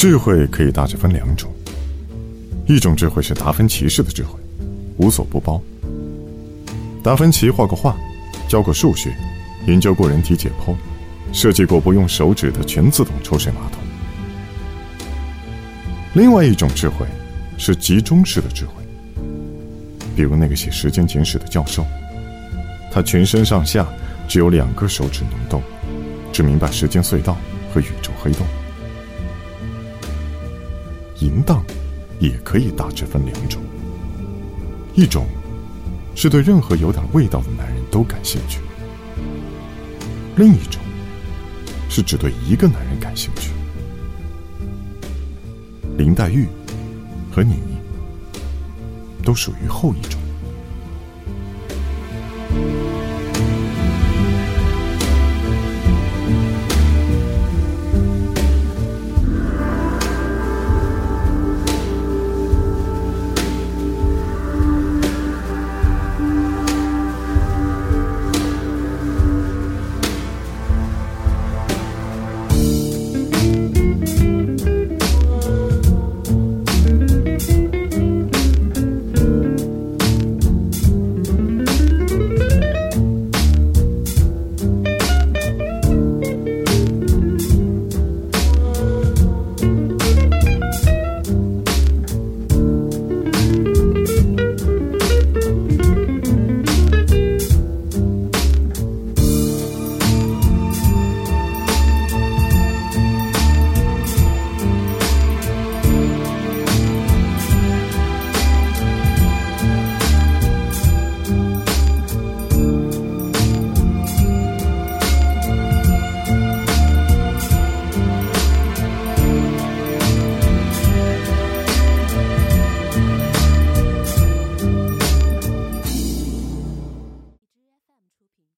智慧可以大致分两种，一种智慧是达芬奇式的智慧，无所不包。达芬奇画过画，教过数学，研究过人体解剖，设计过不用手指的全自动抽水马桶。另外一种智慧是集中式的智慧，比如那个写《时间简史》的教授，他全身上下只有两个手指能动，只明白时间隧道和宇宙黑洞。淫荡也可以大致分两种，一种是对任何有点味道的男人都感兴趣，另一种是只对一个男人感兴趣。林黛玉和你都属于后一种。